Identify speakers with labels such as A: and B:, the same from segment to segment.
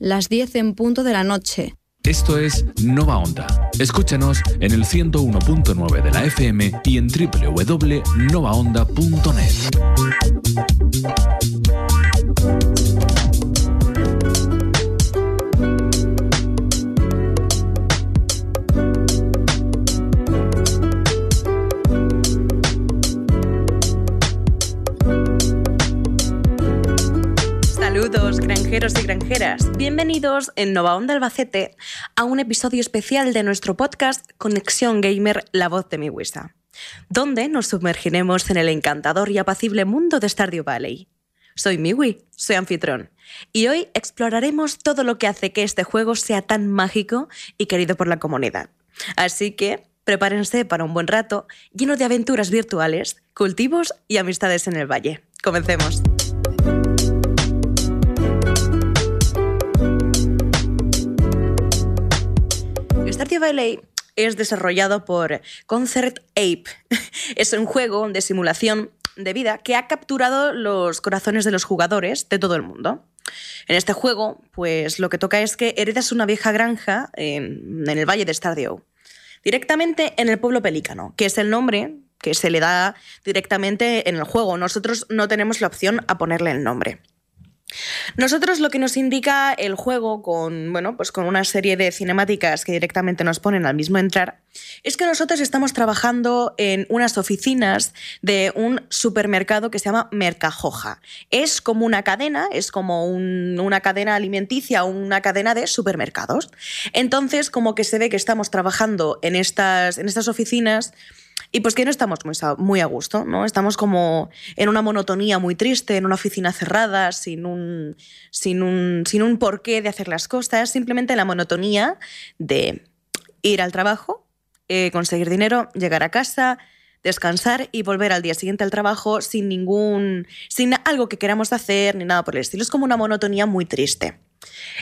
A: las 10 en punto de la noche.
B: Esto es Nova Onda. Escúchanos en el 101.9 de la FM y en www.novaonda.net.
C: Saludos, granjeros y granjeras. Bienvenidos en Nova Onda Albacete a un episodio especial de nuestro podcast Conexión Gamer, la voz de mi Wisa, donde nos sumergiremos en el encantador y apacible mundo de Stardew Valley. Soy Miwi, soy anfitrón, y hoy exploraremos todo lo que hace que este juego sea tan mágico y querido por la comunidad. Así que prepárense para un buen rato lleno de aventuras virtuales, cultivos y amistades en el valle. Comencemos. Stardew Valley es desarrollado por Concert Ape. Es un juego de simulación de vida que ha capturado los corazones de los jugadores de todo el mundo. En este juego, pues lo que toca es que heredas una vieja granja en, en el valle de Stardew, directamente en el pueblo pelícano, que es el nombre que se le da directamente en el juego. Nosotros no tenemos la opción a ponerle el nombre. Nosotros lo que nos indica el juego con, bueno, pues con una serie de cinemáticas que directamente nos ponen al mismo entrar, es que nosotros estamos trabajando en unas oficinas de un supermercado que se llama Mercajoja. Es como una cadena, es como un- una cadena alimenticia, una cadena de supermercados. Entonces, como que se ve que estamos trabajando en estas, en estas oficinas y pues que no estamos muy, a gusto, ¿no? Estamos como en una monotonía muy triste, en una oficina cerrada, sin un, sin un, sin un porqué de hacer las cosas, simplemente la monotonía de ir al trabajo, eh, conseguir dinero, llegar a casa, descansar y volver al día siguiente al trabajo sin ningún, sin algo que queramos hacer ni nada por el estilo. Es como una monotonía muy triste.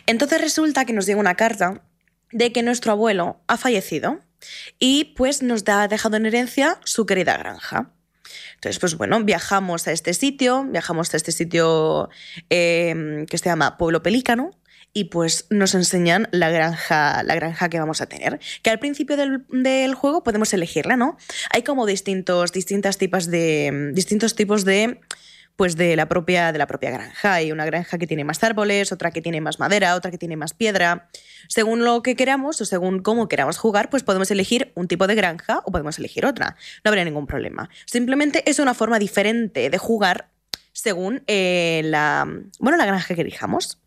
C: Entonces resulta que nos llega una carta de que nuestro abuelo ha fallecido y pues nos ha dejado en herencia su querida granja. Entonces, pues bueno, viajamos a este sitio, viajamos a este sitio eh, que se llama Pueblo Pelícano y pues nos enseñan la granja, la granja que vamos a tener. Que al principio del, del juego podemos elegirla, ¿no? Hay como distintos, distintas tipas de, distintos tipos de pues de la propia de la propia granja. Hay una granja que tiene más árboles, otra que tiene más madera, otra que tiene más piedra. Según lo que queramos o según cómo queramos jugar, pues podemos elegir un tipo de granja o podemos elegir otra. No habría ningún problema. Simplemente es una forma diferente de jugar según eh, la, bueno, la granja que elijamos.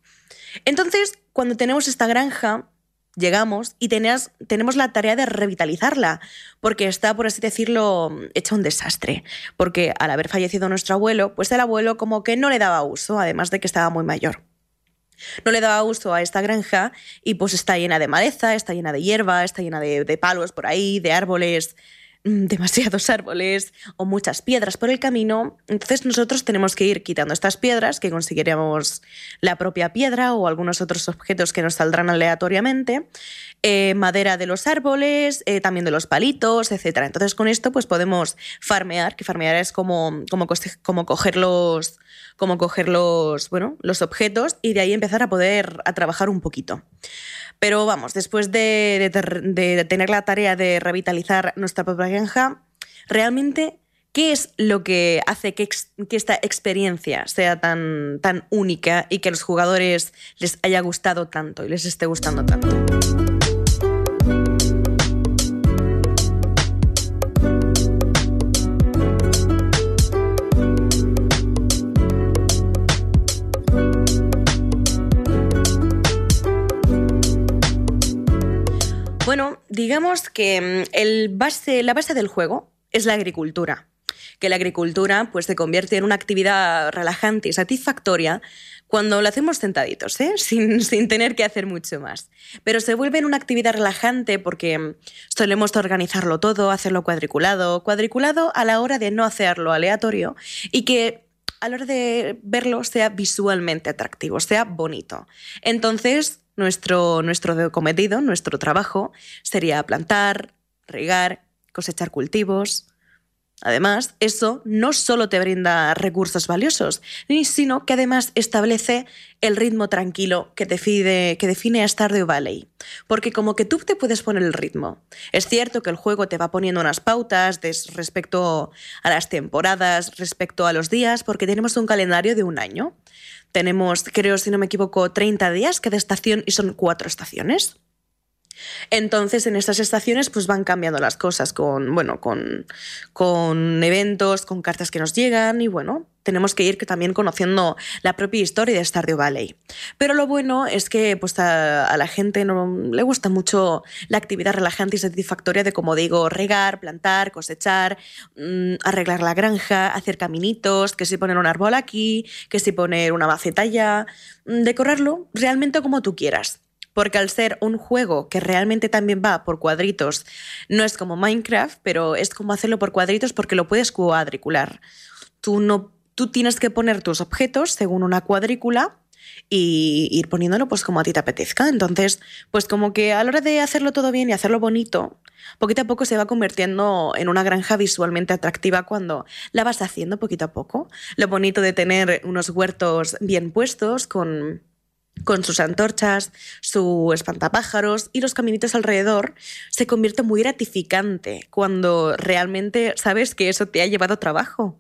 C: Entonces, cuando tenemos esta granja, llegamos y tenías- tenemos la tarea de revitalizarla, porque está, por así decirlo, hecha un desastre. Porque al haber fallecido nuestro abuelo, pues el abuelo como que no le daba uso, además de que estaba muy mayor. No le daba uso a esta granja y pues está llena de maleza, está llena de hierba, está llena de, de palos por ahí, de árboles, demasiados árboles o muchas piedras por el camino. Entonces nosotros tenemos que ir quitando estas piedras, que conseguiremos la propia piedra o algunos otros objetos que nos saldrán aleatoriamente, eh, madera de los árboles, eh, también de los palitos, etc. Entonces con esto pues podemos farmear, que farmear es como, como, como coger los como coger los, bueno, los objetos y de ahí empezar a poder a trabajar un poquito. Pero vamos, después de, tener la tarea de revitalizar nuestra propia granja, realmente, ¿qué es lo que hace que esta experiencia sea tan, tan única y que a los jugadores les haya gustado tanto y les esté gustando tanto? Digamos que mm, la base del juego es la agricultura. Que la agricultura pues, se convierte en una actividad relajante y satisfactoria cuando lo hacemos sentaditos, ¿eh? sin, sin tener que hacer mucho más. Pero se vuelve en una actividad relajante porque mm, solemos organizarlo todo, hacerlo cuadriculado, cuadriculado a la hora de no hacerlo aleatorio y que a la hora de verlo sea visualmente atractivo, sea bonito. Entonces, nuestro, nuestro cometido, nuestro trabajo sería plantar, regar, cosechar cultivos, Además, eso no solo te brinda recursos valiosos, sino que además establece el ritmo tranquilo que define, que define a Stardew Valley. Porque como que tú te puedes poner el ritmo. Es cierto que el juego te va poniendo unas pautas respecto a las temporadas, respecto a los días, porque tenemos un calendario de un año. Tenemos, creo, si no me equivoco, 30 días cada estación y son cuatro estaciones. Entonces, en estas estaciones, pues van cambiando las cosas con, bueno, con, con eventos, con cartas que nos llegan y bueno, tenemos que ir también conociendo la propia historia de Stardew Valley. Pero lo bueno es que pues, a, la gente no le gusta mucho la actividad relajante y satisfactoria de, como digo, regar, plantar, cosechar, mm, arreglar la granja, hacer caminitos, que si poner un árbol aquí, que si poner una maceta allá, mm, decorarlo realmente como tú quieras porque al ser un juego que realmente también va por cuadritos, no es como Minecraft, pero es como hacerlo por cuadritos porque lo puedes cuadricular. Tú, no, tú tienes que poner tus objetos según una cuadrícula y ir poniéndolo pues como a ti te apetezca. Entonces, pues como que a la hora de hacerlo todo bien y hacerlo bonito, poquito a poco se va convirtiendo en una granja visualmente atractiva cuando la vas haciendo poquito a poco. Lo bonito de tener unos huertos bien puestos con con sus antorchas, su espantapájaros y los caminitos alrededor, se convierte muy gratificante cuando realmente sabes que eso te ha llevado trabajo.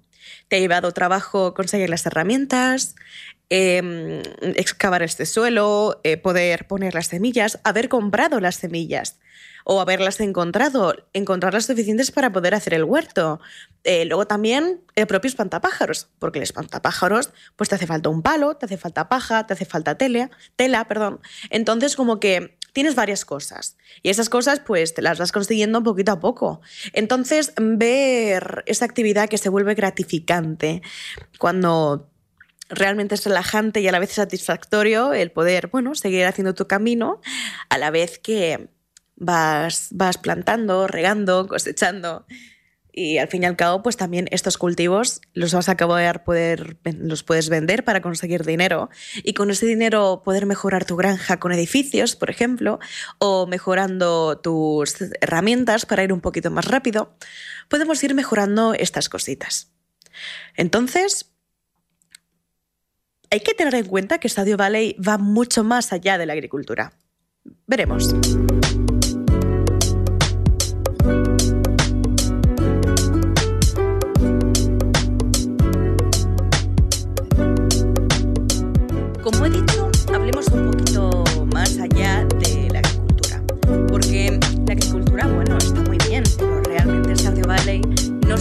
C: Te ha llevado trabajo conseguir las herramientas, em, excavar este suelo, eh, poder poner las semillas, haber comprado las semillas o haberlas encontrado, encontrar las suficientes para poder hacer el huerto. Eh, luego también el propio espantapájaros, porque el espantapájaros pues te hace falta un palo, te hace falta paja, te hace falta tela, tela, perdón. Entonces como que tienes varias cosas y esas cosas pues te las vas consiguiendo poquito a poco. Entonces ver esa actividad que se vuelve gratificante cuando realmente es relajante y a la vez satisfactorio el poder, bueno, seguir haciendo tu camino a la vez que vas, vas plantando, regando, cosechando. Y al fin y al cabo, pues también estos cultivos los vas a acabar poder, los puedes vender para conseguir dinero. Y con ese dinero poder mejorar tu granja con edificios, por ejemplo, o mejorando tus herramientas para ir un poquito más rápido. Podemos ir mejorando estas cositas. Entonces, hay que tener en cuenta que Stadio Valley va mucho más allá de la agricultura. Veremos.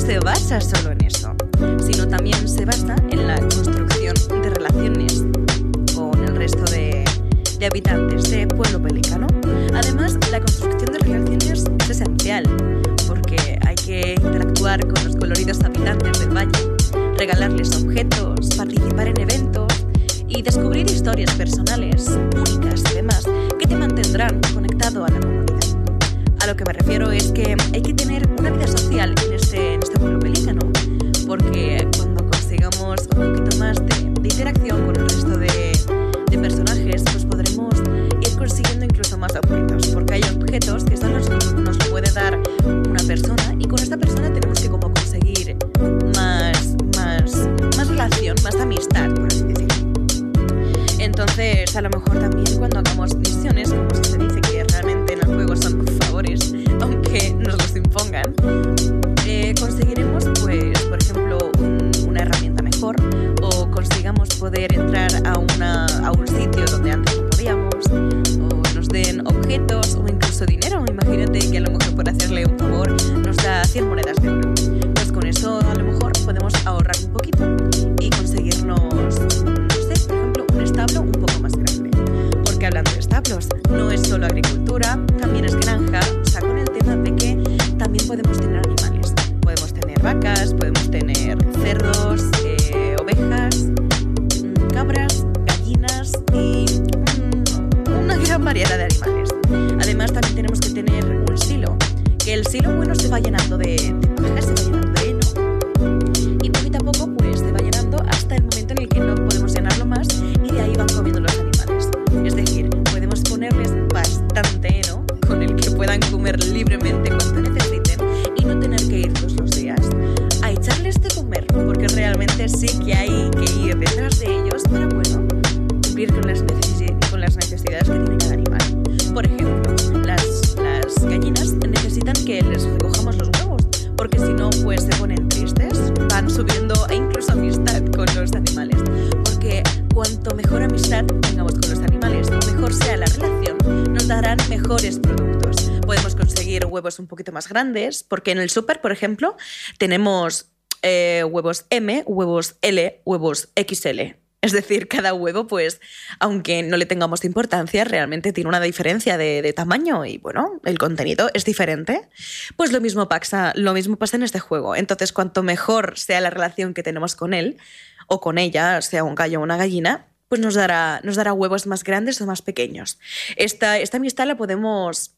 C: Se basa solo en eso, sino también se basa en la construcción de relaciones con el resto de, de habitantes de Pueblo Pelicano. Además, la construcción de relaciones es esencial, porque hay que interactuar con los coloridos habitantes del valle, regalarles objetos, participar en eventos y descubrir historias personales, únicas y demás, que te mantendrán conectado a la comunidad. A lo que me refiero es que hay que tener una vida social en en este pueblo pelícano, porque cuando consigamos un poquito más de, interacción con el resto de, de, personajes, pues podremos ir consiguiendo incluso más objetos, porque hay objetos que solo nos, nos puede dar una persona y con esta persona tenemos que como conseguir más, más, más relación, más amistad, por así decirlo. Entonces, a lo mejor también cuando hagamos misiones, como se dice que realmente en el juego son favores, aunque nos los impongan, poder entrar a, una, a un sitio donde antes no podíamos, o nos den objetos o incluso dinero. Imagínate que a lo mejor por hacerle un favor nos da 100 monedas de oro. Pues con eso a lo mejor podemos ahorrar un poquito y conseguirnos un poco más grande. Porque hablando de establos, no es solo agricultura, también es granja, o sea, con el tema de que también podemos tener animales. Podemos tener vacas, podemos tener cerdos, eh, ovejas, cabras, gallinas y mm, una gran variedad de animales. Además, también tenemos que tener un silo, que el silo bueno se va llenando de, de se va llenando de heno y poquito a poco pues se va llenando hasta el momento en el que no podemos llenarlo más ahí van comiendo los animales. Es decir, podemos ponerles bastante heno con el que puedan comer libremente cuando necesiten y no tener que ir todos los días sí que hay productos. Podemos conseguir huevos un poquito más grandes, porque en el súper, por ejemplo, tenemos eh, huevos M, huevos L, huevos XL. Es decir, cada huevo, pues, aunque no le tengamos importancia, realmente tiene una diferencia de, tamaño y, bueno, el contenido es diferente. Pues lo mismo, pasa, lo mismo pasa en este juego. Entonces, cuanto mejor sea la relación que tenemos con él o con ella, sea un gallo o una gallina, pues nos dará, nos dará huevos más grandes o más pequeños. Esta, esta amistad la podemos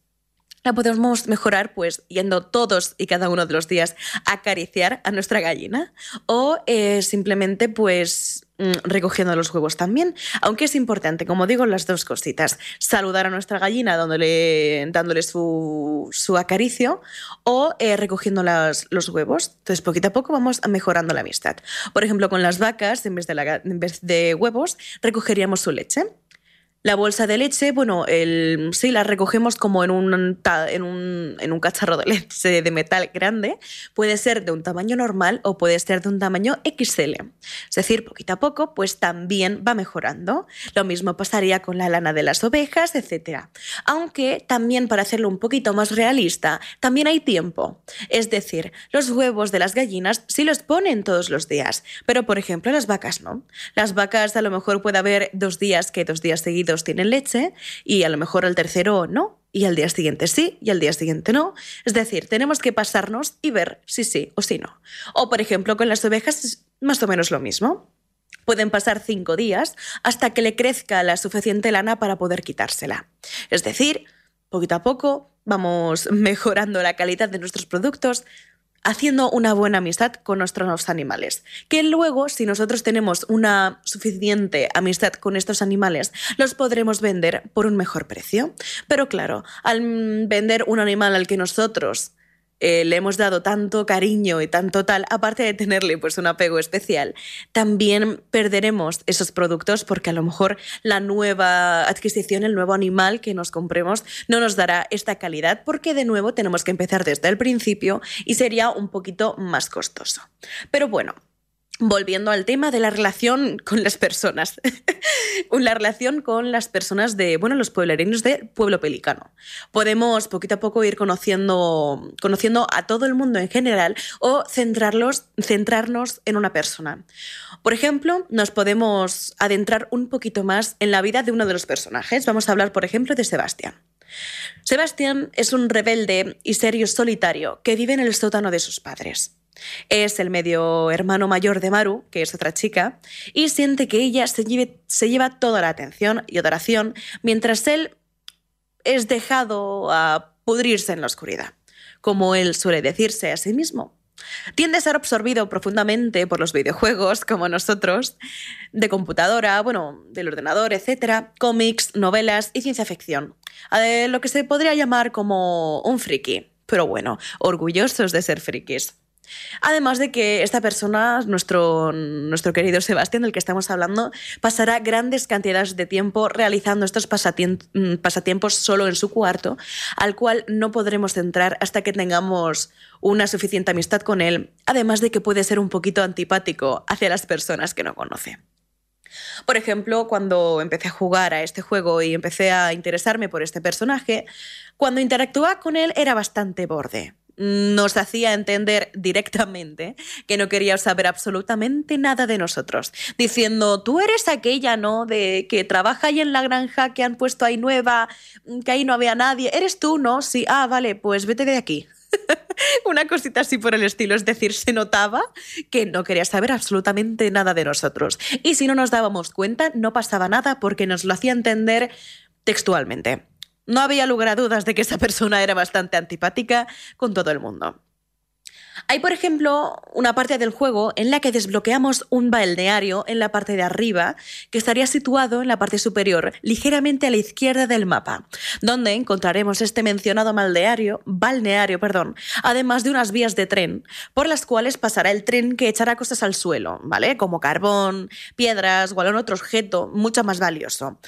C: la podemos mejorar pues yendo todos y cada uno de los días a acariciar a nuestra gallina o eh, simplemente pues mm, recogiendo los huevos también. Aunque es importante, como digo, las dos cositas. Saludar a nuestra gallina dándole, dándole su, acaricio o eh, recogiendo los huevos. Entonces, poquito a poco vamos mejorando la amistad. Por ejemplo, con las vacas, en vez de, en vez de huevos, recogeríamos su leche. La bolsa de leche, bueno, el, sí, la recogemos como en un, en, un, en un cacharro de leche de metal grande. Puede ser de un tamaño normal o puede ser de un tamaño XL. Es decir, poquito a poco, pues también va mejorando. Lo mismo pasaría con la lana de las ovejas, etc. Aunque también para hacerlo un poquito más realista, también hay tiempo. Es decir, los huevos de las gallinas sí los ponen todos los días, pero por ejemplo las vacas no. Las vacas a lo mejor puede haber dos días que dos días seguidos tienen leche y a lo mejor el tercero no, y al día siguiente sí, y al día siguiente no. Es decir, tenemos que pasarnos y ver si sí o si no. O, por ejemplo, con las ovejas es más o menos lo mismo. Pueden pasar cinco días hasta que le crezca la suficiente lana para poder quitársela. Es decir, poquito a poco vamos mejorando la calidad de nuestros productos, haciendo una buena amistad con nuestros animales. Que luego, si nosotros tenemos una suficiente amistad con estos animales, los podremos vender por un mejor precio. Pero claro, al vender un animal al que nosotros eh, le hemos dado tanto cariño y tanto tal, aparte de tenerle pues un apego especial, también perderemos esos productos porque a lo mejor la nueva adquisición, el nuevo animal que nos compremos no nos dará esta calidad porque de nuevo tenemos que empezar desde el principio y sería un poquito más costoso. Pero bueno, volviendo al tema de la relación con las personas. la relación con las personas de, bueno, los pueblerinos de Pueblo Pelicano. Podemos poquito a poco ir conociendo, conociendo a todo el mundo en general o centrarlos, centrarnos en una persona. Por ejemplo, nos podemos adentrar un poquito más en la vida de uno de los personajes. Vamos a hablar, por ejemplo, de Sebastián. Sebastián es un rebelde y serio solitario que vive en el sótano de sus padres. Es el medio hermano mayor de Maru, que es otra chica, y siente que ella se, lleva toda la atención y adoración, mientras él es dejado a pudrirse en la oscuridad, como él suele decirse a sí mismo. Tiende a ser absorbido profundamente por los videojuegos, como nosotros, de computadora, bueno, del ordenador, etcétera, cómics, novelas y ciencia ficción. Lo que se podría llamar como un friki, pero bueno, orgullosos de ser frikis. Además de que esta persona, nuestro, nuestro querido Sebastián, del que estamos hablando, pasará grandes cantidades de tiempo realizando estos mm, pasatiempos solo en su cuarto, al cual no podremos entrar hasta que tengamos una suficiente amistad con él, además de que puede ser un poquito antipático hacia las personas que no conoce. Por ejemplo, cuando empecé a jugar a este juego y empecé a interesarme por este personaje, cuando interactuaba con él era bastante borde nos hacía entender directamente que no quería saber absolutamente nada de nosotros, diciendo, tú eres aquella, ¿no? De que trabaja ahí en la granja que han puesto ahí nueva, que ahí no había nadie, eres tú, ¿no? Sí, ah, vale, pues vete de aquí. Una cosita así por el estilo, es decir, se notaba que no quería saber absolutamente nada de nosotros. Y si no nos dábamos cuenta, no pasaba nada porque nos lo hacía entender textualmente. No había lugar a dudas de que esa persona era bastante antipática con todo el mundo. Hay, por ejemplo, una parte del juego en la que desbloqueamos un balneario en la parte de arriba, que estaría situado en la parte superior, ligeramente a la izquierda del mapa, donde encontraremos este mencionado balneario, balneario, perdón, además de unas vías de tren, por las cuales pasará el tren que echará cosas al suelo, ¿vale? Como carbón, piedras o algún otro objeto mucho más valioso.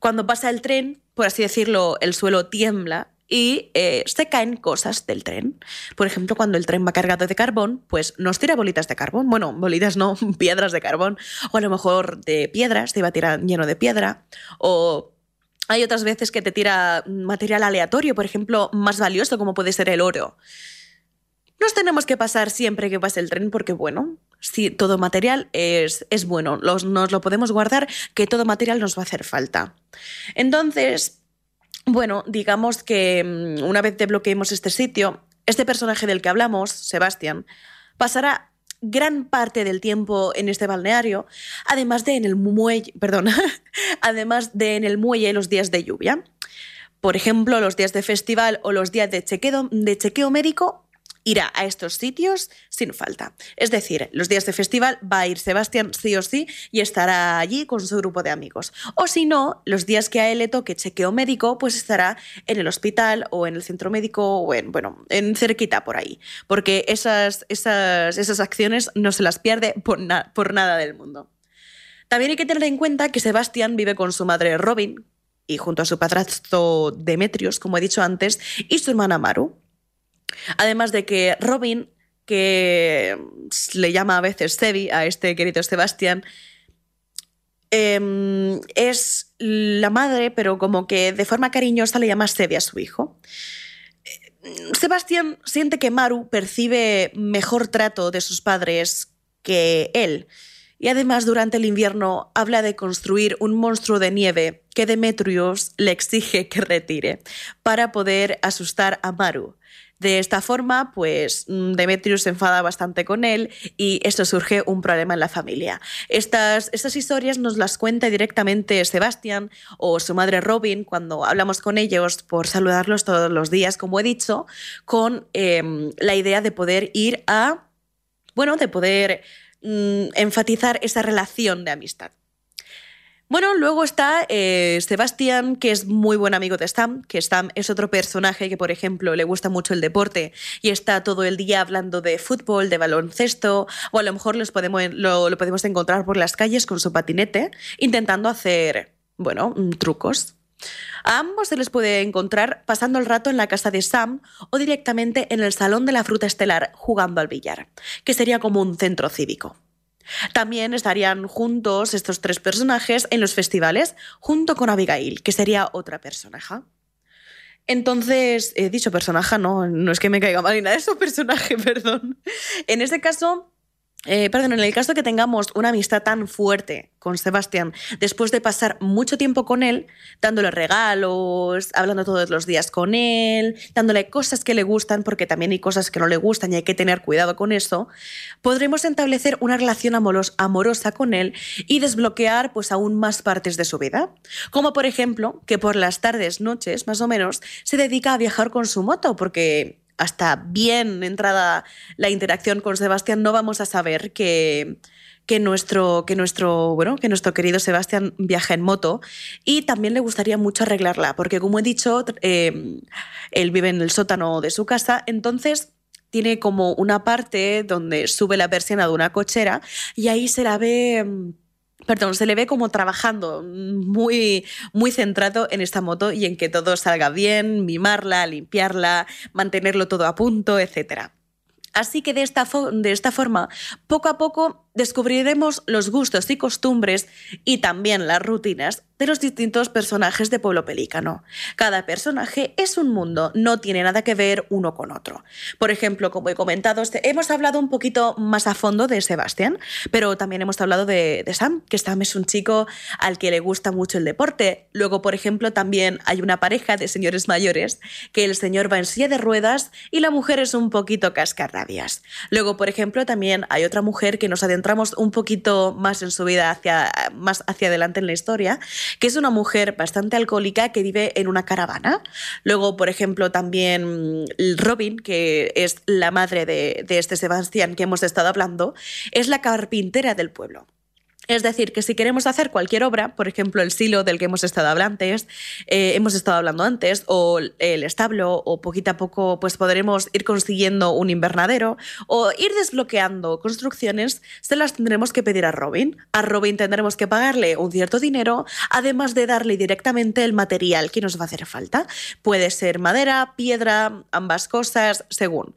C: Cuando pasa el tren, por así decirlo, el suelo tiembla y eh, se caen cosas del tren. Por ejemplo, cuando el tren va cargado de carbón, pues nos tira bolitas de carbón. Bueno, bolitas no, piedras de carbón. O a lo mejor de piedras, te iba a tirar lleno de piedra. O hay otras veces que te tira material aleatorio, por ejemplo, más valioso como puede ser el oro. Nos tenemos que pasar siempre que pase el tren porque, bueno, si todo material es, es bueno, nos lo podemos guardar, que todo material nos va a hacer falta. Entonces, bueno, digamos que mm, una vez desbloqueemos este sitio, este personaje del que hablamos, Sebastián, pasará gran parte del tiempo en este balneario, además de en el muelle, perdón, además de en el muelle los días de lluvia. Por ejemplo, los días de festival o los días de chequeo, de chequeo médico irá a estos sitios sin falta. Es decir, los días de festival va a ir Sebastián sí o sí y estará allí con su grupo de amigos. O si no, los días que a él le toque chequeo médico, pues estará en el hospital o en el centro médico o en, bueno, en cerquita por ahí. Porque esas, esas, esas acciones no se las pierde por, por nada del mundo. También hay que tener en cuenta que Sebastián vive con su madre Robin y junto a su padrastro Demetrios, como he dicho antes, y su hermana Maru. Además de que Robin, que le llama a veces Sebi a este querido Sebastián, em, es la madre, pero como que de forma cariñosa le llama Sebi a su hijo. Sebastián siente que Maru percibe mejor trato de sus padres que él. Y además durante el invierno habla de construir un monstruo de nieve que Demetrius le exige que retire para poder asustar a Maru. De esta forma, pues mm, Demetrius se enfada bastante con él y esto surge un problema en la familia. Estas, estas historias nos las cuenta directamente Sebastián o su madre Robin cuando hablamos con ellos por saludarlos todos los días, como he dicho, con em, la idea de poder ir a, bueno, de poder mm, enfatizar esa relación de amistad. Bueno, luego está eh, Sebastián, que es muy buen amigo de Stam, que Stam es otro personaje que, por ejemplo, le gusta mucho el deporte y está todo el día hablando de fútbol, de baloncesto, o a lo mejor los podemos, lo, podemos encontrar por las calles con su patinete, intentando hacer, bueno, mm, trucos. A ambos se les puede encontrar pasando el rato en la casa de Sam o directamente en el Salón de la Fruta Estelar jugando al billar, que sería como un centro cívico. También estarían juntos estos tres personajes en los festivales, junto con Abigail, que sería otra personaje. Entonces, he dicho personaje, no, no es que me caiga mal ni nada, es un personaje, perdón. En este caso, eh, perdón, en el caso que tengamos una amistad tan fuerte con Sebastián, después de pasar mucho tiempo con él, dándole regalos, hablando todos los días con él, dándole cosas que le gustan, porque también hay cosas que no le gustan y hay que tener cuidado con eso, podremos establecer una relación amorosa con él y desbloquear pues aún más partes de su vida. Como por ejemplo, que por las tardes, noches, más o menos, se dedica a viajar con su moto, porque hasta bien entrada la interacción con Sebastián, no vamos a saber que, que nuestro, que nuestro, bueno, que nuestro querido Sebastián viaja en moto. Y también le gustaría mucho arreglarla, porque como he dicho, eh, él vive en el sótano de su casa, entonces tiene como una parte donde sube la persiana de una cochera y ahí se la ve perdón, se le ve como trabajando muy, muy centrado en esta moto y en que todo salga bien, mimarla, limpiarla, mantenerlo todo a punto, etc. Así que de esta, de esta forma, poco a poco descubriremos los gustos y costumbres y también las rutinas de los distintos personajes de Pueblo Pelícano. Cada personaje es un mundo, no tiene nada que ver uno con otro. Por ejemplo, como he comentado, este, hemos hablado un poquito más a fondo de Sebastián, pero también hemos hablado de, Sam, que Sam es un chico al que le gusta mucho el deporte. Luego, por ejemplo, también hay una pareja de señores mayores, que el señor va en silla de ruedas y la mujer es un poquito cascarrabias. Luego, por ejemplo, también hay otra mujer que nos ha adentramos un poquito más en su vida, hacia, más hacia adelante en la historia, que es una mujer bastante alcohólica que vive en una caravana. Luego, por ejemplo, también Robin, que es la madre de, de este Sebastián que hemos estado hablando, es la carpintera del pueblo. Es decir, que si queremos hacer cualquier obra, por ejemplo, el silo del que hemos estado hablando antes, eh, hemos estado hablando antes, o el establo, o poquito a poco, pues podremos ir consiguiendo un invernadero, o ir desbloqueando construcciones, se las tendremos que pedir a Robin. A Robin tendremos que pagarle un cierto dinero, además de darle directamente el material que nos va a hacer falta. Puede ser madera, piedra, ambas cosas, según.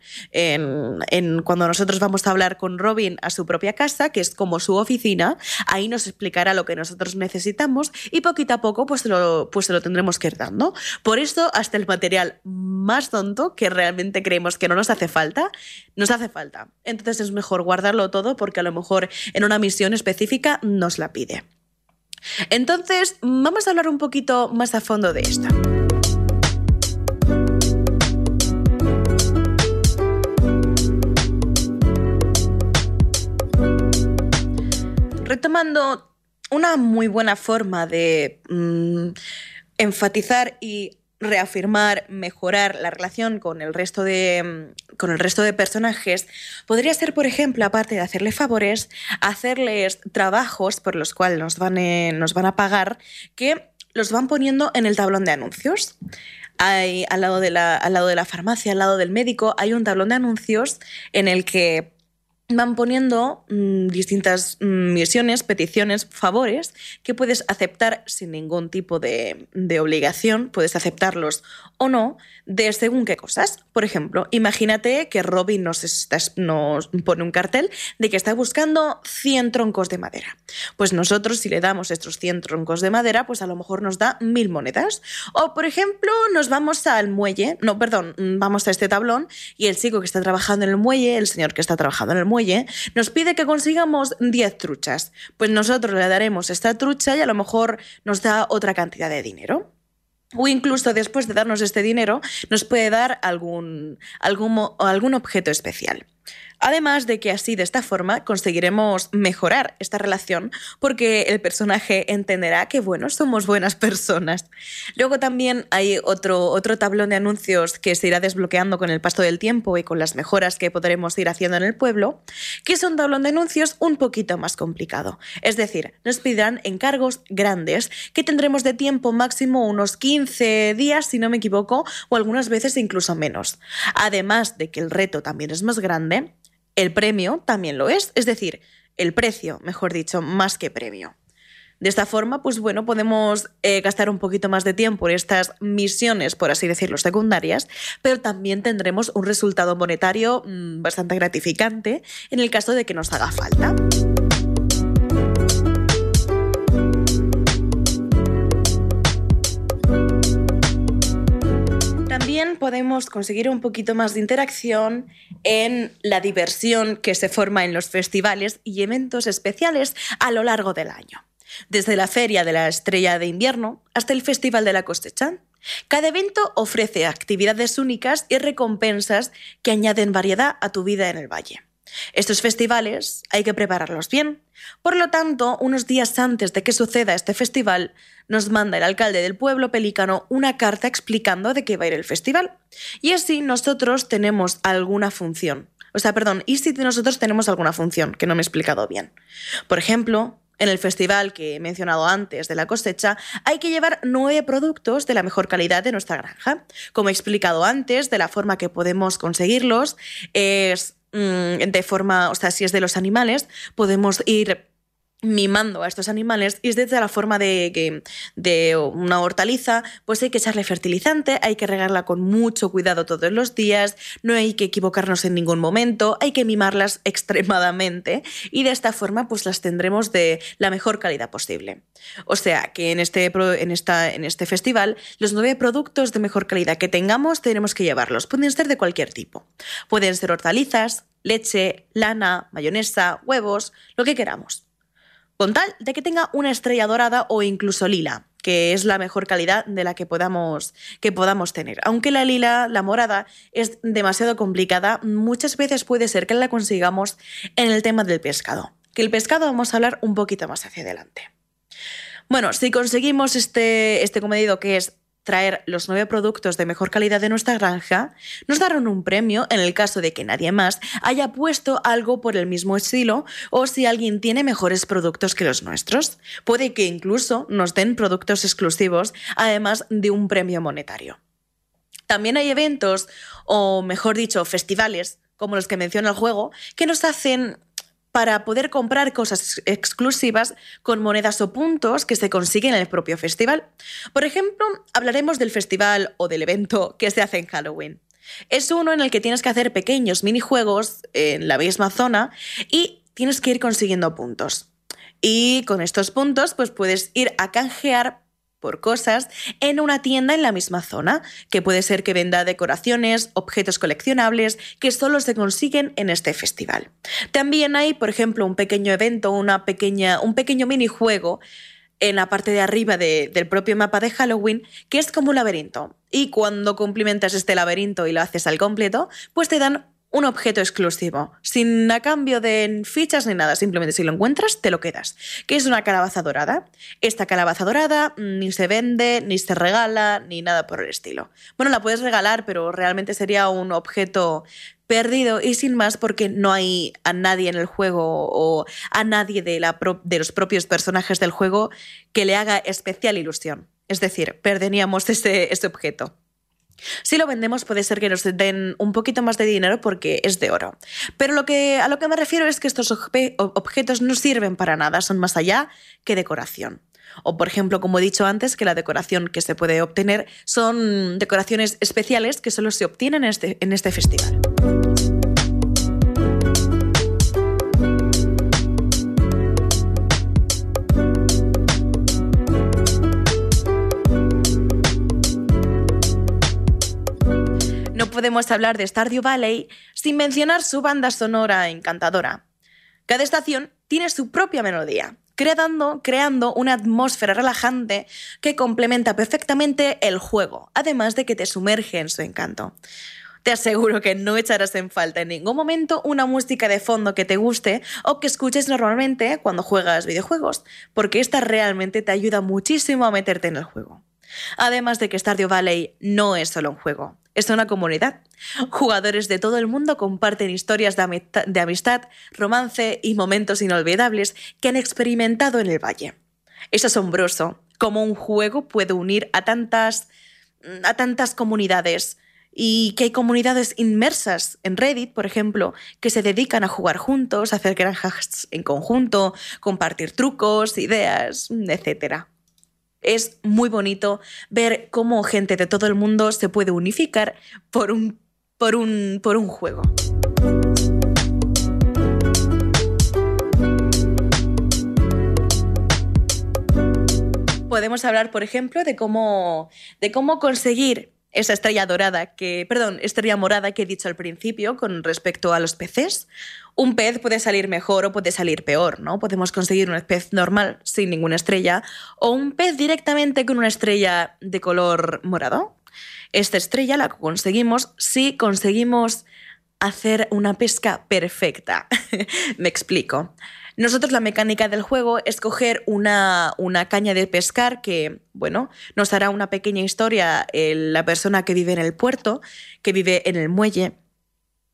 C: cuando nosotros vamos a hablar con Robin a su propia casa, que es como su oficina, Ahí nos explicará lo que nosotros necesitamos y poquito a poco pues, lo, pues lo tendremos que ir dando. Por esto, hasta el material más tonto que realmente creemos que no nos hace falta, nos hace falta. Entonces es mejor guardarlo todo porque a lo mejor en una misión específica nos la pide. Entonces, vamos a hablar un poquito más a fondo de esta. Retomando una muy buena forma de mm, enfatizar y reafirmar, mejorar la relación con el, resto de, mm, con el resto de personajes, podría ser, por ejemplo, aparte de hacerle favores, hacerles trabajos por los cuales nos van, nos van a pagar, que los van poniendo en el tablón de anuncios. Hay, al, lado de la, al lado de la farmacia, al lado del médico, hay un tablón de anuncios en el que van poniendo mm, distintas mm, misiones, peticiones, favores que puedes aceptar sin ningún tipo de, de, obligación, puedes aceptarlos o no, de según qué cosas. Por ejemplo, imagínate que Robin nos, pone un cartel de que está buscando 100 troncos de madera. Pues nosotros, si le damos estos 100 troncos de madera, pues a lo mejor nos da mil monedas. O, por ejemplo, nos vamos al muelle, no, perdón, vamos a este tablón y el chico que está trabajando en el muelle, el señor que está trabajando en el muelle, nos pide que consigamos 10 truchas. Pues nosotros le daremos esta trucha y a lo mejor nos da otra cantidad de dinero o incluso después de darnos este dinero, nos puede dar algún, algún, algún objeto especial. Además de que así, de esta forma, conseguiremos mejorar esta relación porque el personaje entenderá que, bueno, somos buenas personas. Luego también hay otro, otro tablón de anuncios que se irá desbloqueando con el paso del tiempo y con las mejoras que podremos ir haciendo en el pueblo, que es un tablón de anuncios un poquito más complicado. Es decir, nos pedirán encargos grandes que tendremos de tiempo máximo unos 15 días, si no me equivoco, o algunas veces incluso menos. Además de que el reto también es más grande, el premio también lo es, es decir, el precio, mejor dicho, más que premio. De esta forma, pues bueno, podemos eh, gastar un poquito más de tiempo en estas misiones, por así decirlo, secundarias, pero también tendremos un resultado monetario mm, bastante gratificante en el caso de que nos haga falta. Podemos conseguir un poquito más de interacción en la diversión que se forma en los festivales y eventos especiales a lo largo del año. Desde la Feria de la Estrella de Invierno hasta el Festival de la Cosecha. Cada evento ofrece actividades únicas y recompensas que añaden variedad a tu vida en el valle. Estos festivales hay que prepararlos bien. Por lo tanto, unos días antes de que suceda este festival, nos manda el alcalde del pueblo pelícano una carta explicando de qué va a ir el festival. Y así nosotros tenemos alguna función. O sea, perdón, y si nosotros tenemos alguna función, que no me he explicado bien. Por ejemplo, en el festival que he mencionado antes de la cosecha, hay que llevar nueve productos de la mejor calidad de nuestra granja. Como he explicado antes, de la forma que podemos conseguirlos es de forma, o sea, si es de los animales, podemos ir mimando a estos animales y es desde la forma de, de una hortaliza, pues hay que echarle fertilizante, hay que regarla con mucho cuidado todos los días, no hay que equivocarnos en ningún momento, hay que mimarlas extremadamente y de esta forma pues las tendremos de la mejor calidad posible. O sea que en este, en esta, en este festival los nueve productos de mejor calidad que tengamos tenemos que llevarlos, pueden ser de cualquier tipo, pueden ser hortalizas, leche, lana, mayonesa, huevos, lo que queramos con tal de que tenga una estrella dorada o incluso lila, que es la mejor calidad de la que podamos, que podamos tener. Aunque la lila, la morada, es demasiado complicada, muchas veces puede ser que la consigamos en el tema del pescado. que el pescado vamos a hablar un poquito más hacia adelante. Bueno, si conseguimos este, este comedido que es traer los nueve productos de mejor calidad de nuestra granja, nos darán un premio en el caso de que nadie más haya puesto algo por el mismo estilo o si alguien tiene mejores productos que los nuestros. Puede que incluso nos den productos exclusivos, además de un premio monetario. También hay eventos, o mejor dicho, festivales, como los que menciona el juego, que nos hacen para poder comprar cosas exclusivas con monedas o puntos que se consiguen en el propio festival. Por ejemplo, hablaremos del festival o del evento que se hace en Halloween. Es uno en el que tienes que hacer pequeños minijuegos en la misma zona y tienes que ir consiguiendo puntos. Y con estos puntos, pues puedes ir a canjear por cosas en una tienda en la misma zona, que puede ser que venda decoraciones, objetos coleccionables que solo se consiguen en este festival. También hay, por ejemplo, un pequeño evento, una pequeña, un pequeño minijuego en la parte de arriba del propio mapa de Halloween, que es como un laberinto. Y cuando cumplimentas este laberinto y lo haces al completo, pues te dan un objeto exclusivo, sin a cambio de fichas ni nada, simplemente si lo encuentras te lo quedas, que es una calabaza dorada. Esta calabaza dorada ni se vende, ni se regala, ni nada por el estilo. Bueno, la puedes regalar, pero realmente sería un objeto perdido y sin más porque no hay a nadie en el juego o a nadie de, la de los propios personajes del juego que le haga especial ilusión. Es decir, perderíamos ese, ese objeto. Si lo vendemos puede ser que nos den un poquito más de dinero porque es de oro. Pero lo que, a lo que me refiero es que estos objetos no sirven para nada, son más allá que decoración. O por ejemplo, como he dicho antes, que la decoración que se puede obtener son decoraciones especiales que solo se obtienen en este, en este festival. Podemos hablar de Stardew Valley sin mencionar su banda sonora encantadora. Cada estación tiene su propia melodía, creando, creando una atmósfera relajante que complementa perfectamente el juego, además de que te sumerge en su encanto. Te aseguro que no echarás en falta en ningún momento una música de fondo que te guste o que escuches normalmente cuando juegas videojuegos, porque esta realmente te ayuda muchísimo a meterte en el juego. Además de que Stardew Valley no es solo un juego, es una comunidad. Jugadores de todo el mundo comparten historias de, amistad, romance y momentos inolvidables que han experimentado en el valle. Es asombroso cómo un juego puede unir a tantas, a tantas comunidades y que hay comunidades inmersas en Reddit, por ejemplo, que se dedican a jugar juntos, a hacer granjas en conjunto, compartir trucos, ideas, etc. Es muy bonito ver cómo gente de todo el mundo se puede unificar por un, por un, por un juego. Podemos hablar, por ejemplo, de cómo, de cómo conseguir esa estrella dorada que, perdón, estrella morada que he dicho al principio con respecto a los peces. Un pez puede salir mejor o puede salir peor, ¿no? Podemos conseguir un pez normal sin ninguna estrella o un pez directamente con una estrella de color morado. Esta estrella la conseguimos si conseguimos hacer una pesca perfecta. Me explico. Nosotros la mecánica del juego es coger una, caña de pescar que, bueno, nos hará una pequeña historia la persona que vive en el puerto, que vive en el muelle,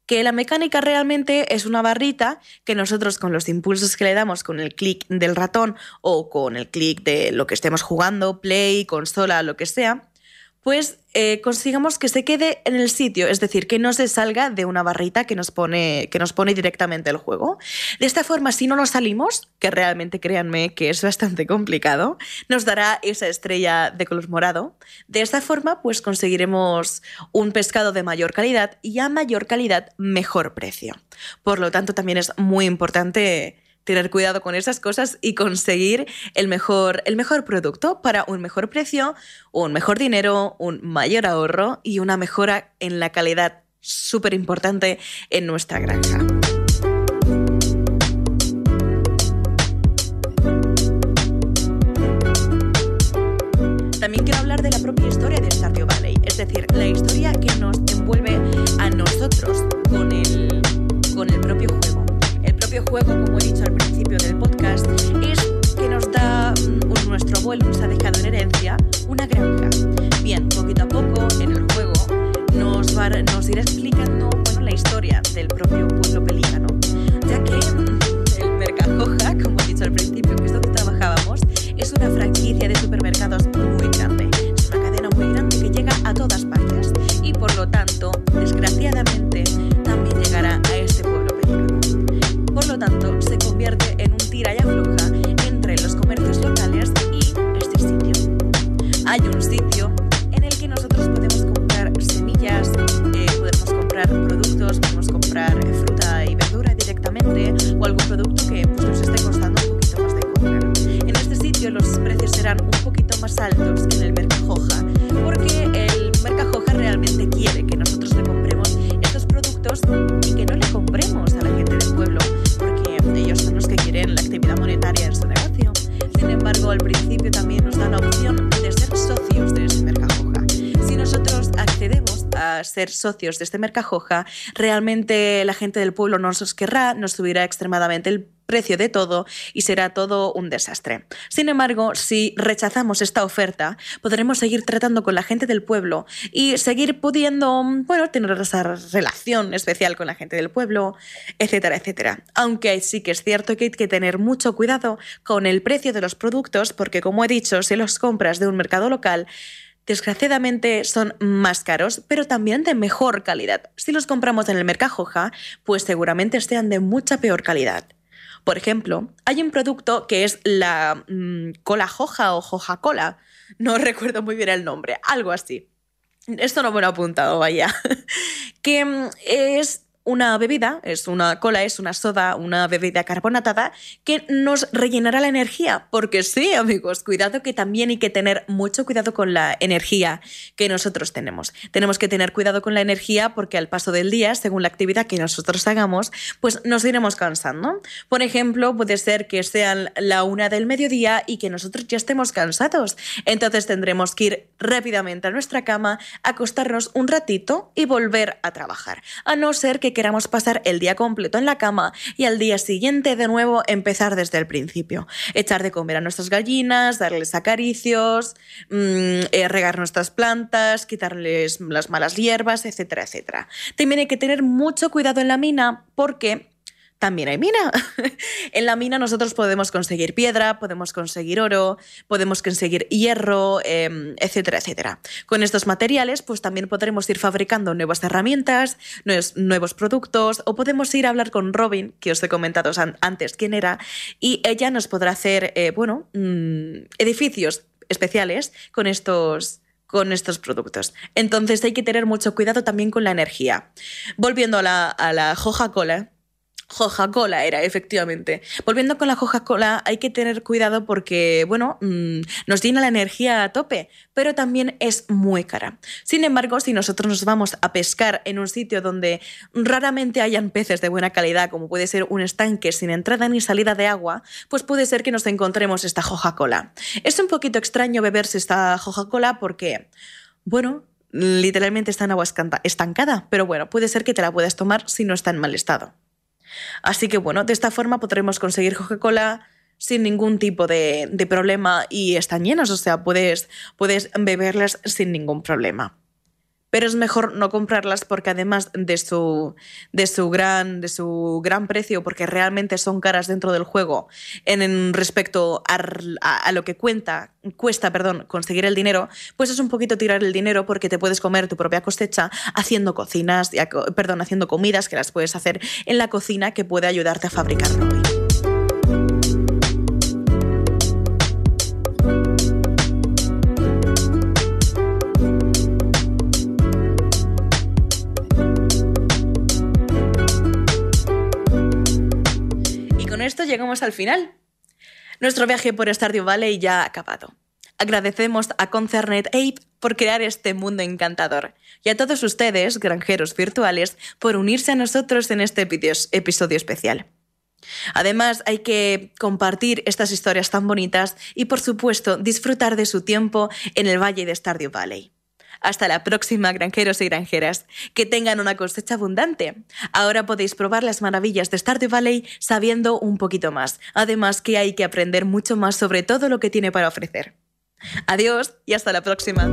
C: que la mecánica realmente es una barrita que nosotros con los impulsos que le damos con el clic del ratón o con el clic de lo que estemos jugando, play, consola, lo que sea, pues eh, consigamos que se quede en el sitio, es decir, que no se salga de una barrita que nos, pone, que nos pone directamente el juego. De esta forma, si no nos salimos, que realmente créanme que es bastante complicado, nos dará esa estrella de color morado. De esta forma, pues conseguiremos un pescado de mayor calidad y a mayor calidad, mejor precio. Por lo tanto, también es muy importante tener cuidado con esas cosas y conseguir el mejor, el mejor producto para un mejor precio, un mejor dinero, un mayor ahorro y una mejora en la calidad súper importante en nuestra granja. También quiero hablar de la propia historia de Stardew Valley, es decir, la historia que nos envuelve a nosotros con el, con el propio juego videojuego, como he dicho al principio del podcast, es que nos da um, nuestro abuelo, nos ha dejado en herencia una granja. Bien, poquito a poco en el juego nos, va, nos irá explicando bueno, la historia del propio pueblo pelícano, ya que mm, el Mercadoja, como he dicho al principio, que es donde trabajábamos, es una franquicia de supermercados muy grande, es una cadena muy grande que llega a todas partes. Y por lo tanto, desgraciadamente, también llegará a tanto, se convierte en un tira y afloja entre los comercios locales y este sitio. Hay un sitio en el que nosotros podemos comprar semillas, eh, podemos comprar productos, podemos comprar fruta y verdura directamente o algún producto que pues, nos esté costando un poquito más de comprar. En este sitio los precios serán un poquito más altos que en el Mercajoja, porque el Mercajoja realmente quiere que nosotros le compremos estos productos y que no le compremos ser socios de este Mercajoja, realmente la gente del pueblo no nos querrá, nos subirá extremadamente el precio de todo y será todo un desastre. Sin embargo, si rechazamos esta oferta, podremos seguir tratando con la gente del pueblo y seguir pudiendo, bueno, tener esa relación especial con la gente del pueblo, etcétera, etcétera. Aunque sí que es cierto que hay que tener mucho cuidado con el precio de los productos porque, como he dicho, si los compras de un mercado local, desgraciadamente son más caros, pero también de mejor calidad. Si los compramos en el Mercajoja, pues seguramente sean de mucha peor calidad. Por ejemplo, hay un producto que es la mmm, cola joja o joja cola. No recuerdo muy bien el nombre, algo así. Esto no me lo he apuntado, vaya. que mm, es una bebida, es una cola, es una soda, una bebida carbonatada que nos rellenará la energía. Porque sí, amigos, cuidado que también hay que tener mucho cuidado con la energía que nosotros tenemos. Tenemos que tener cuidado con la energía porque al paso del día, según la actividad que nosotros hagamos, pues nos iremos cansando. Por ejemplo, puede ser que sean la una del mediodía y que nosotros ya estemos cansados. Entonces tendremos que ir rápidamente a nuestra cama, acostarnos un ratito y volver a trabajar. A no ser que queramos pasar el día completo en la cama y al día siguiente de nuevo empezar desde el principio. Echar de comer a nuestras gallinas, darles acaricios, mmm, eh, regar nuestras plantas, quitarles las malas hierbas, etcétera, etcétera. También hay que tener mucho cuidado en la mina porque también hay mina. en la mina nosotros podemos conseguir piedra, podemos conseguir oro, podemos conseguir hierro, eh, etcétera, etcétera. Con estos materiales, pues también podremos ir fabricando nuevas herramientas, nuevos, nuevos productos, o podemos ir a hablar con Robin, que os he comentado antes quién era, y ella nos podrá hacer, eh, bueno, mmm, edificios especiales con estos con estos productos. Entonces hay que tener mucho cuidado también con la energía. Volviendo a la, a la Coca-Cola, Coca-Cola era, efectivamente. Volviendo con la Coca-Cola, hay que tener cuidado porque, bueno, mmm, nos llena la energía a tope, pero también es muy cara. Sin embargo, si nosotros nos vamos a pescar en un sitio donde raramente hayan peces de buena calidad, como puede ser un estanque sin entrada ni salida de agua, pues puede ser que nos encontremos esta Coca-Cola. Es un poquito extraño beberse esta Coca-Cola porque, bueno, literalmente está en agua estancada, pero bueno, puede ser que te la puedas tomar si no está en mal estado. Así que bueno, de esta forma podremos conseguir Coca-Cola sin ningún tipo de, problema y están llenas, o sea, puedes, puedes beberlas sin ningún problema. Pero es mejor no comprarlas porque además de su, de su, gran, de su gran precio, porque realmente son caras dentro del juego, en, respecto a, a, a, lo que cuenta, cuesta perdón, conseguir el dinero, pues es un poquito tirar el dinero porque te puedes comer tu propia cosecha haciendo cocinas, perdón, haciendo comidas que las puedes hacer en la cocina que puede ayudarte a fabricarlo llegamos al final. Nuestro viaje por Stardew Valley ya ha acabado. Agradecemos a Concernet Ape por crear este mundo encantador y a todos ustedes, granjeros virtuales, por unirse a nosotros en este episodio especial. Además, hay que compartir estas historias tan bonitas y, por supuesto, disfrutar de su tiempo en el Valle de Stardew Valley. Hasta la próxima, granjeros y granjeras. Que tengan una cosecha abundante. Ahora podéis probar las maravillas de Stardew Valley sabiendo un poquito más. Además que hay que aprender mucho más sobre todo lo que tiene para ofrecer. Adiós y hasta la próxima.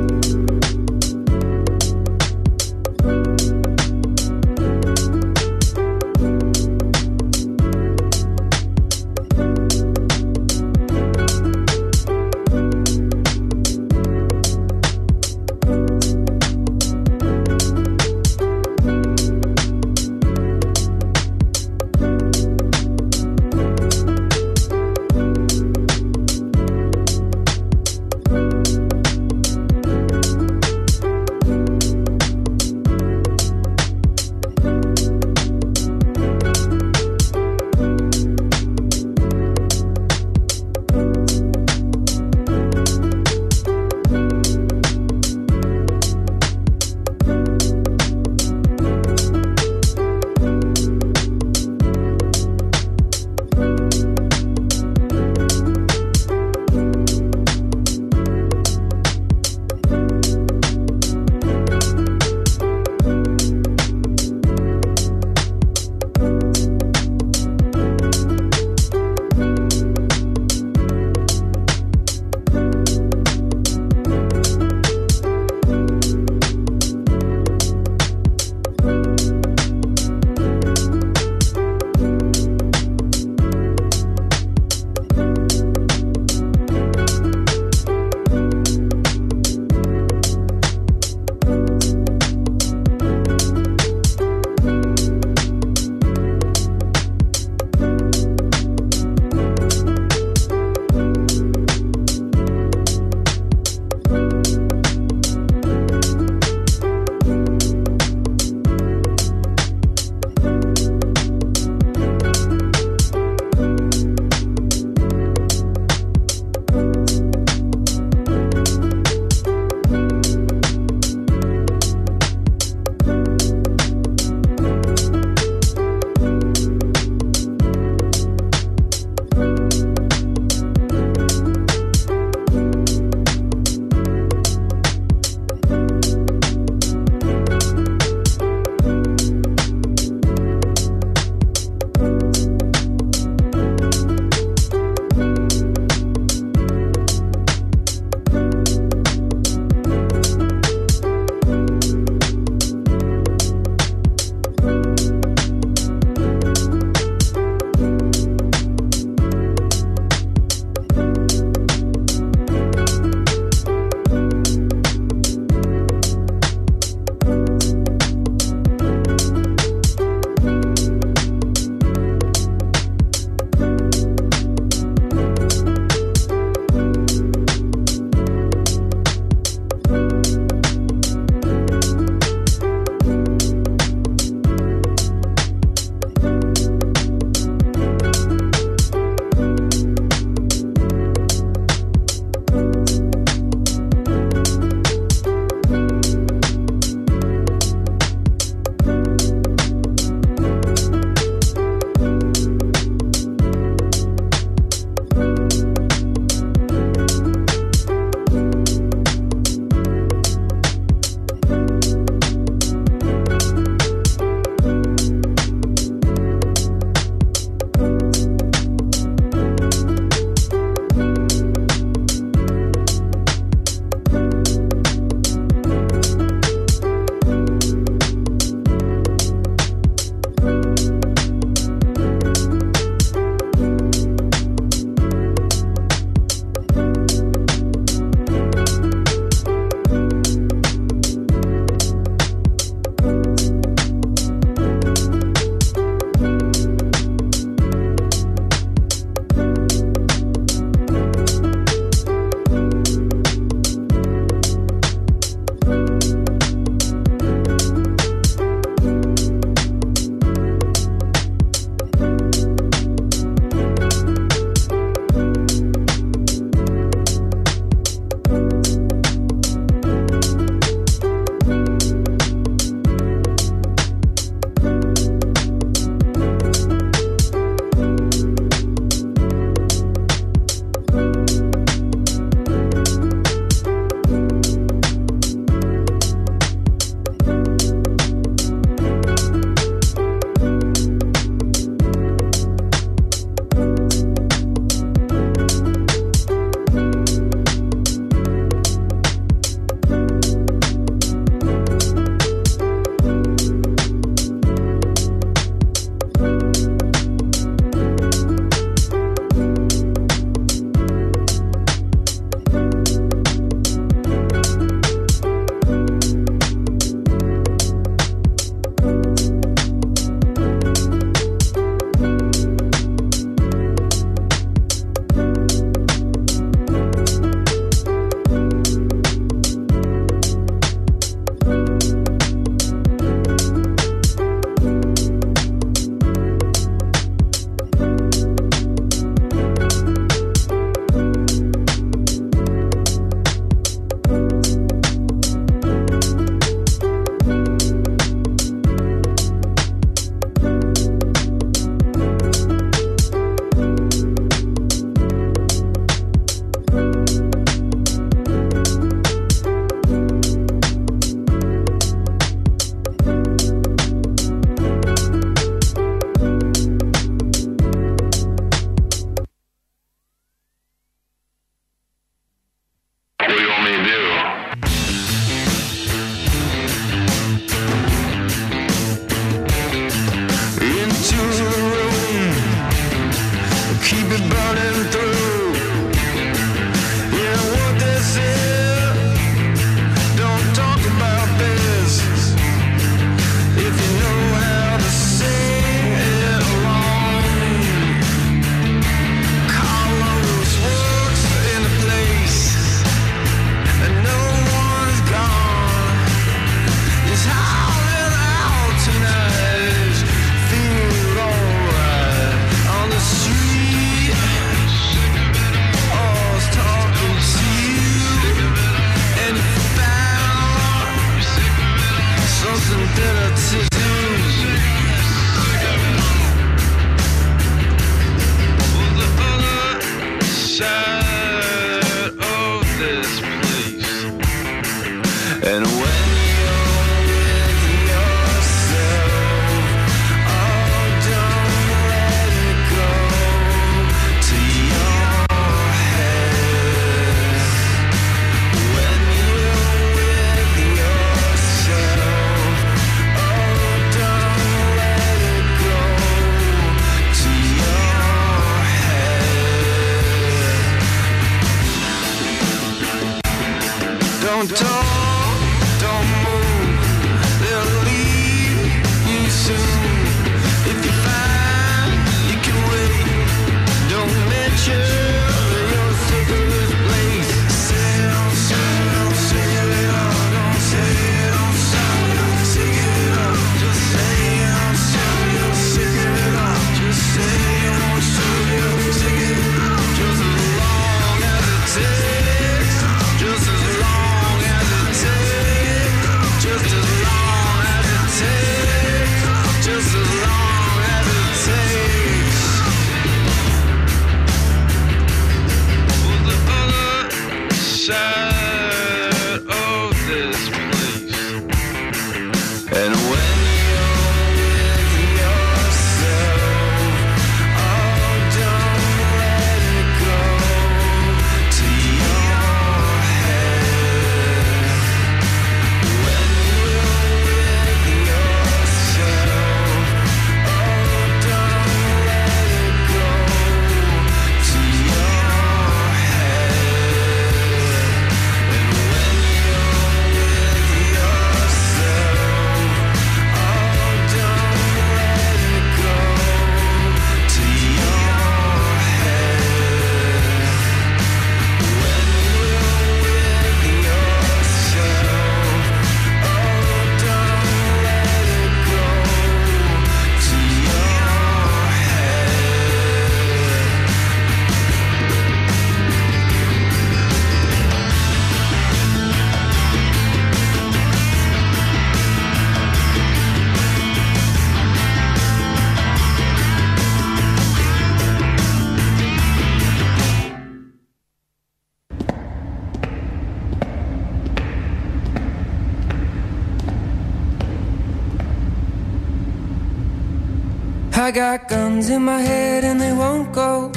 D: Got guns in my head and they won't go.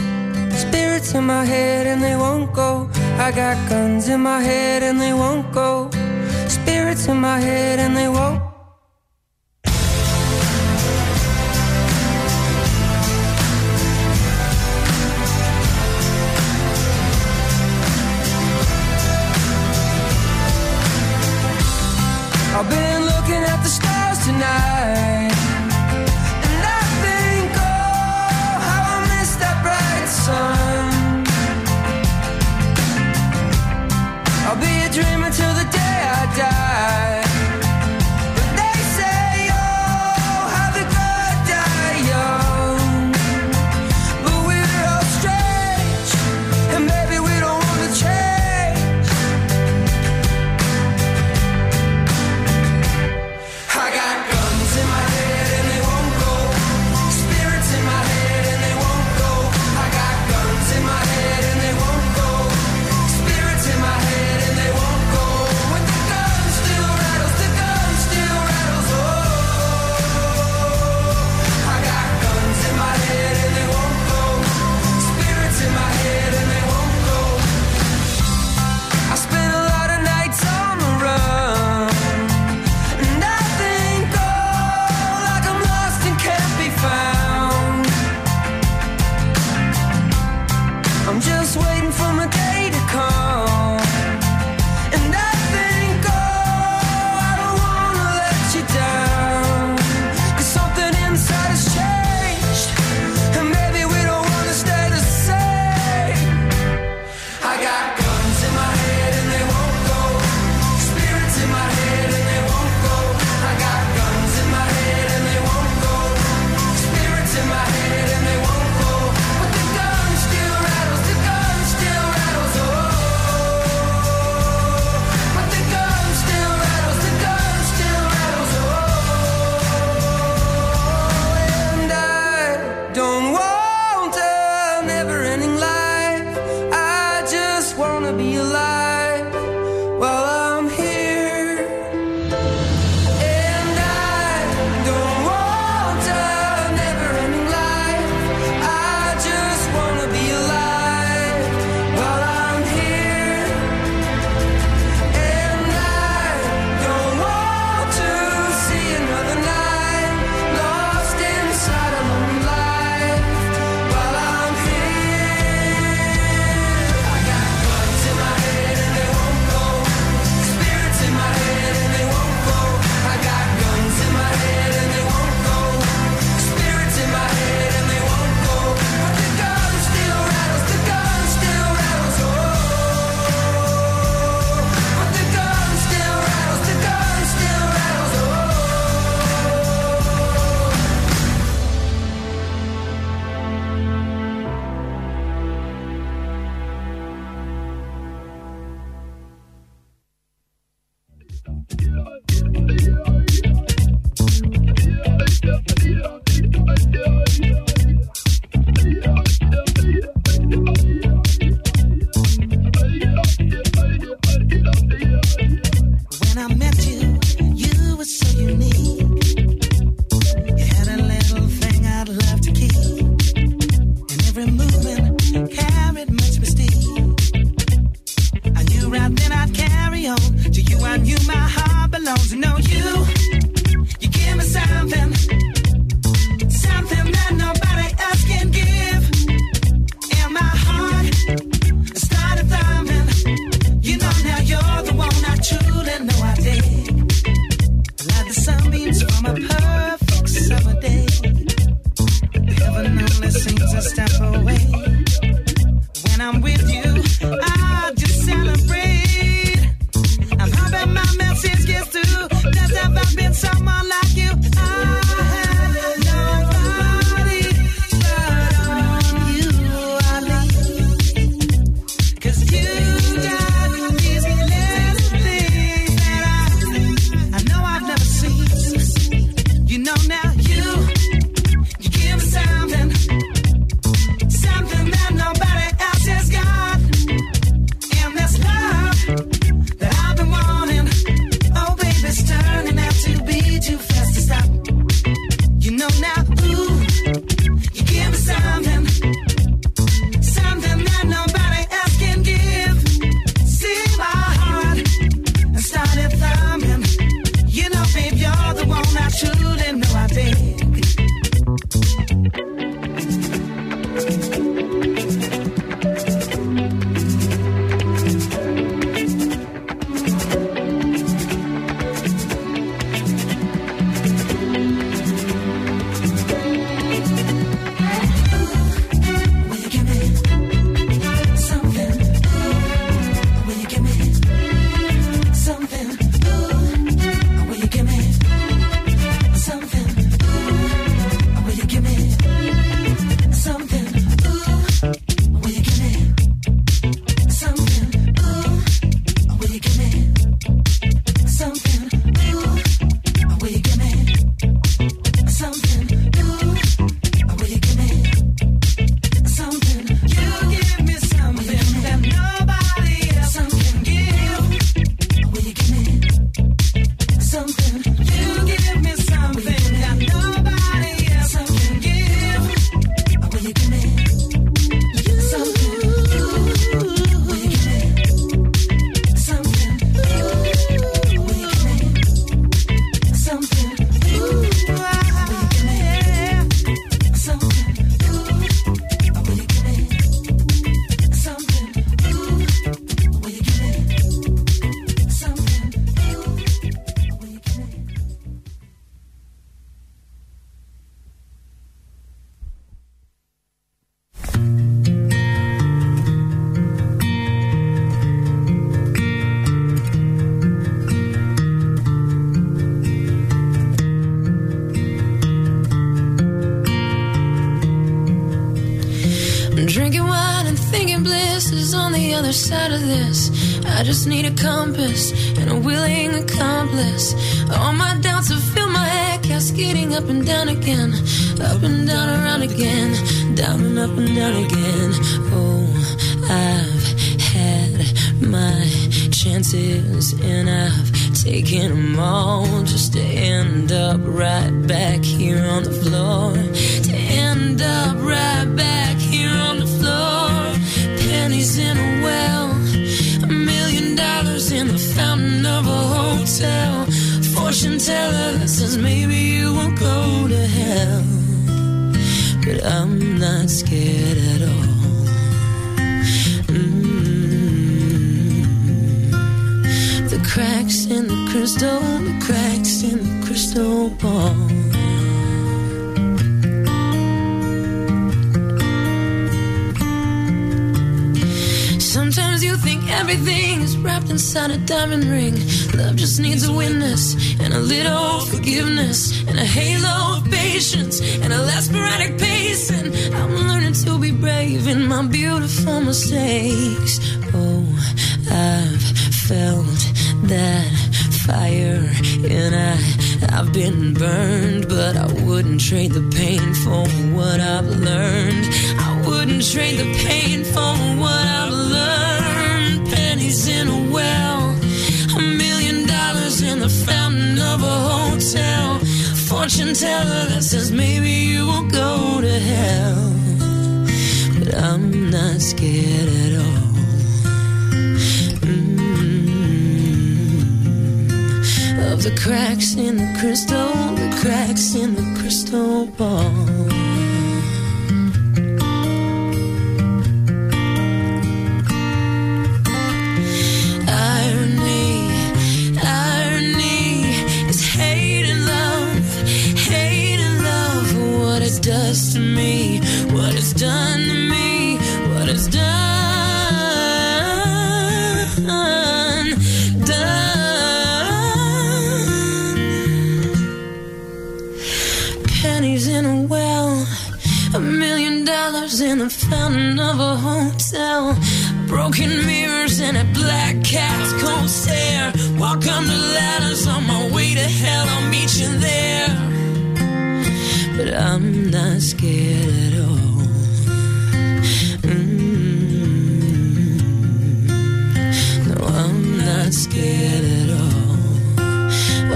D: Spirits in my head and they won't go. I got guns in my head and they won't go. Spirits in my head and they won't. on the other side of this. I just need a compass and a willing
E: accomplice. All my doubts have filled my head, cascading up and down again, up and down, around again, down and up and down again.
D: Oh, I've had my chances and I've taken them all just to end up right back here on the floor, to end up
E: right back. tell. Fortune teller says maybe you won't go to hell. But I'm not scared at all. Mm. The cracks in the crystal, the cracks in the crystal ball. think everything is wrapped inside a diamond ring. Love just needs a witness and a little forgiveness and a halo of patience and a less sporadic pacing. I'm learning to be brave in my beautiful mistakes. Oh, I've felt that fire and I, I've been burned, but I wouldn't trade the pain for what I've learned. I wouldn't trade the pain for what I've learned. of a hotel. Fortune teller that says maybe you will go to hell. But I'm not scared at all. Mm-hmm. Of the cracks in the crystal, the cracks in the crystal ball.
F: Fountain of a hotel. Broken mirrors and a black cat's cold stare. Walk on the ladders on my way to hell. I'll meet you there. But I'm not scared at all. Mm. No, I'm not scared at all.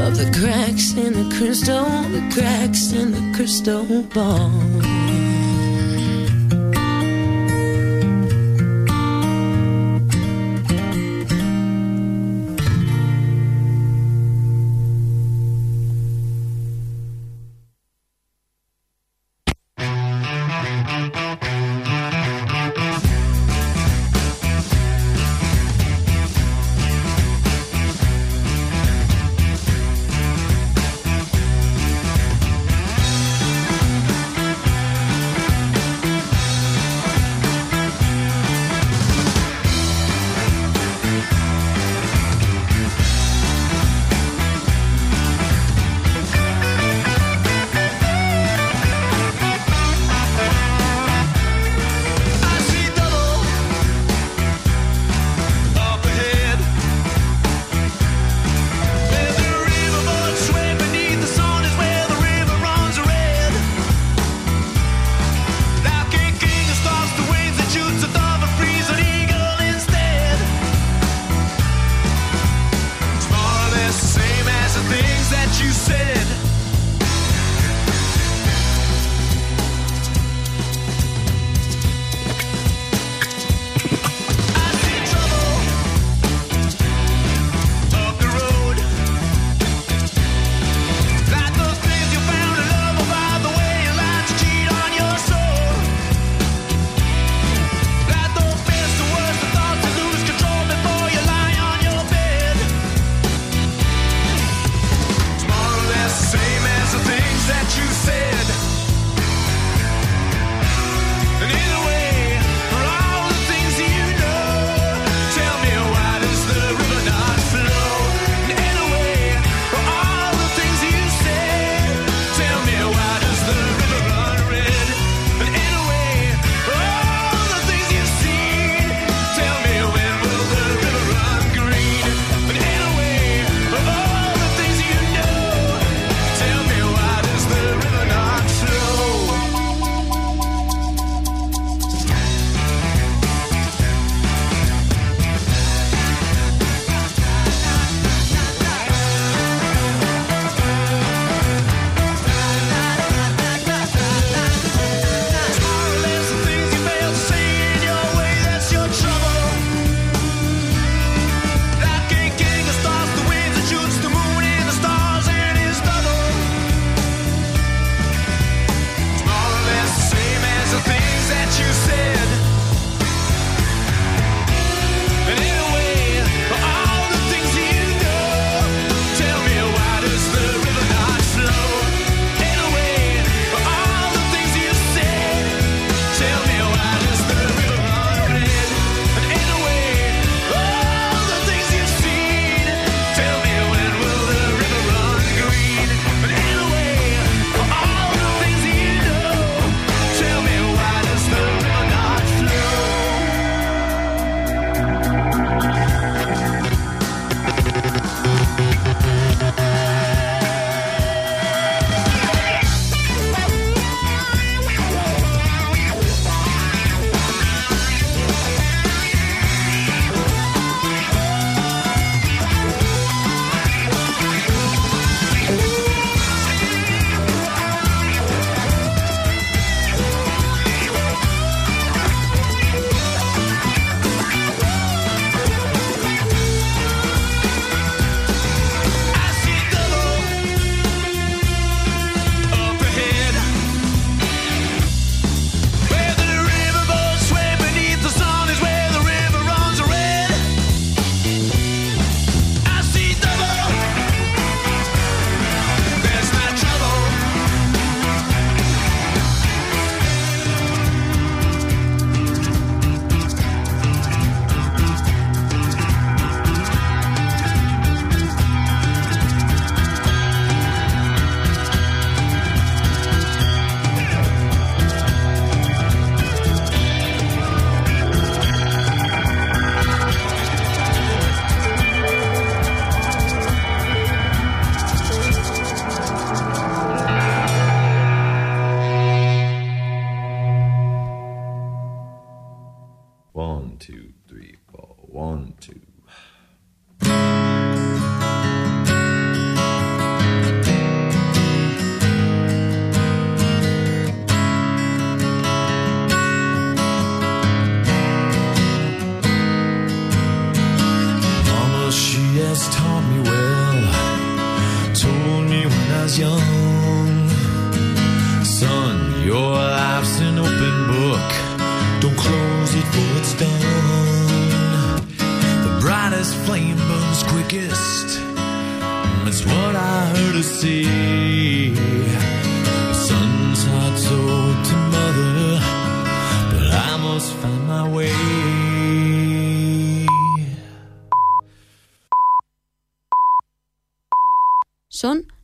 F: Of the cracks in the crystal, the cracks in the crystal
A: ball.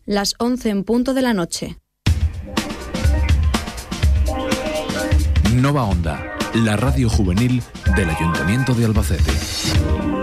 A: las 11 en punto de la noche.
B: Nova Onda, la radio juvenil del Ayuntamiento de Albacete.